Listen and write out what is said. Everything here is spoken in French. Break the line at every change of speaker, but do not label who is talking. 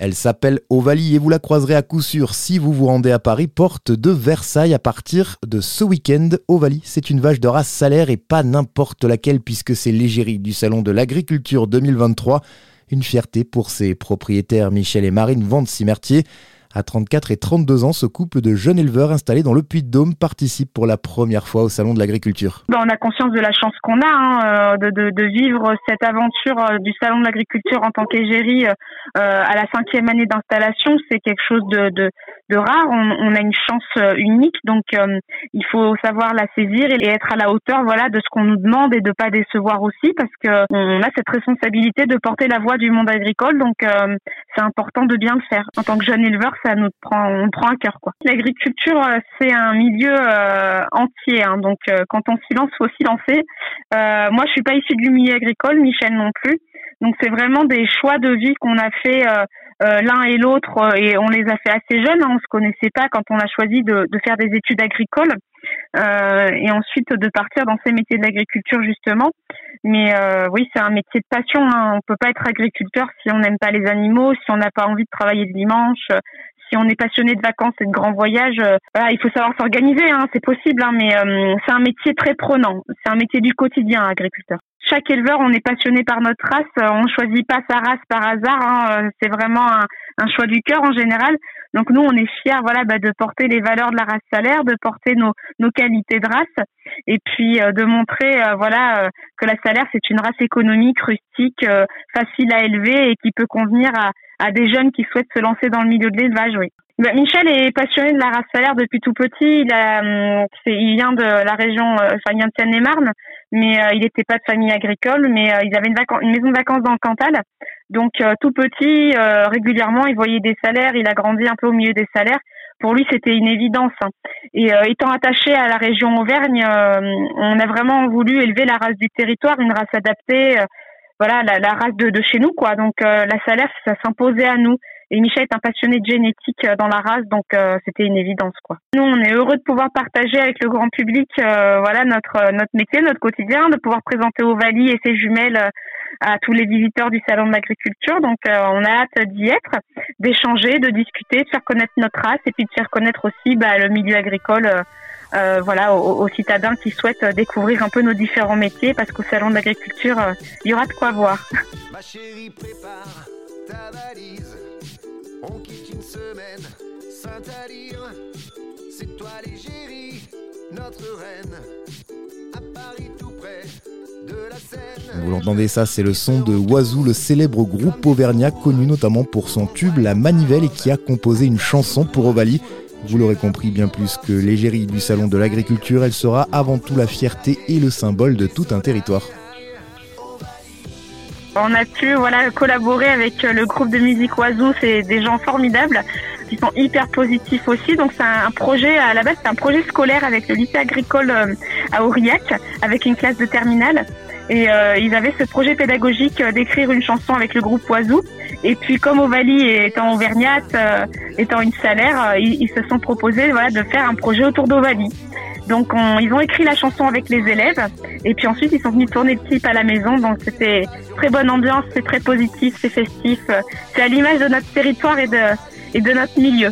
Elle s'appelle Ovalie et vous la croiserez à coup sûr si vous vous rendez à Paris, porte de Versailles à partir de ce week-end. Ovalie, c'est une vache de race salaire et pas n'importe laquelle puisque c'est l'égérie du Salon de l'Agriculture 2023. Une fierté pour ses propriétaires Michel et Marine Vente-Cimertier. À 34 et 32 ans, ce couple de jeunes éleveurs installés dans le Puy-de-Dôme participe pour la première fois au Salon de l'Agriculture.
Ben, on a conscience de la chance qu'on a hein, euh, de, vivre cette aventure euh, du Salon de l'Agriculture en tant qu'égérie euh, à la cinquième année d'installation. C'est quelque chose de, de rare. On, on, a une chance unique, donc il faut savoir la saisir et être à la hauteur voilà, de ce qu'on nous demande et de pas décevoir aussi parce que on a cette responsabilité de porter la voix du monde agricole. Donc c'est important de bien le faire. En tant que jeune éleveur, ça nous prend, on prend à cœur quoi. L'agriculture, euh, c'est un milieu euh, entier, hein, donc euh, quand on s'y lance, faut s'y lancer. moi, je suis pas issue du milieu agricole, Michel non plus. Donc c'est vraiment des choix de vie qu'on a fait l'un et l'autre et on les a fait assez jeunes. Hein, on se connaissait pas quand on a choisi de, faire des études agricoles et ensuite de partir dans ces métiers de l'agriculture justement. Mais oui, c'est un métier de passion. Hein. On peut pas être agriculteur si on n'aime pas les animaux, si on n'a pas envie de travailler le dimanche, si on est passionné de vacances et de grands voyages, euh, il faut savoir s'organiser, hein, c'est possible, hein, mais euh, c'est un métier très prenant. C'est un métier du quotidien, agriculteur. Chaque éleveur, on est passionné par notre race. Euh, on choisit pas sa race par hasard. Hein, c'est vraiment un, choix du cœur en général. Donc nous, on est fiers, voilà, bah, de porter les valeurs de la race salaire, de porter nos, nos qualités de race, et puis de montrer, voilà, que la salaire c'est une race économique, rustique, facile à élever et qui peut convenir à, à des jeunes qui souhaitent se lancer dans le milieu de l'élevage, oui. Bah, Michel est passionné de la race salaire depuis tout petit. Il, a, hum, il vient de la région, euh, enfin, il vient de Seine-et-Marne, mais euh, il n'était pas de famille agricole, mais euh, ils avaient une, maison de vacances dans le Cantal. Donc, tout petit, régulièrement, il voyait des salaires. Il a grandi un peu au milieu des salaires. Pour lui, c'était une évidence. Et étant attaché à la région Auvergne, on a vraiment voulu élever la race du territoire, une race adaptée voilà la, race de, de, chez nous quoi. Donc euh, la salaire ça s'imposait à nous. Et Michel est un passionné de génétique euh, dans la race, donc euh, c'était une évidence quoi. Nous on est heureux de pouvoir partager avec le grand public voilà notre notre métier, notre quotidien, de pouvoir présenter Ovalie et ses jumelles à tous les visiteurs du salon de l'agriculture. Donc on a hâte d'y être, d'échanger, de discuter, de faire connaître notre race et puis de faire connaître aussi bah, le milieu agricole euh, voilà, aux, citadins qui souhaitent découvrir un peu nos différents métiers, parce qu'au salon de l'agriculture, euh, il y aura de quoi voir. Ma chérie, prépare ta valise. On quitte une semaine, Saint-Alyre. C'est toi l'égérie, notre reine. À Paris tout près. Vous l'entendez, ça, c'est le son de Oiseau, le célèbre groupe auvergnat connu notamment pour son tube La Manivelle et qui a composé une chanson pour Ovalie. Vous l'aurez compris, bien plus que l'égérie du Salon de l'Agriculture, elle sera avant tout la fierté et le symbole de tout un territoire. On a pu voilà, collaborer avec le groupe de musique Oiseau, c'est des gens formidables qui sont hyper positifs aussi. Donc c'est un projet, à la base c'est un projet scolaire avec le lycée agricole euh, à Aurillac, avec une classe de terminale. Et euh, ils avaient ce projet pédagogique euh, d'écrire une chanson avec le groupe Oiseau. Et puis comme Ovalie étant auvergnate, euh, étant une salaire, ils, se sont proposés voilà, de faire un projet autour d'Ovalie. Donc ils ont écrit la chanson avec les élèves et puis ensuite ils sont venus tourner le clip à la maison. Donc c'était très bonne ambiance, c'est très positif, c'est festif. C'est à l'image de notre territoire et de notre milieu.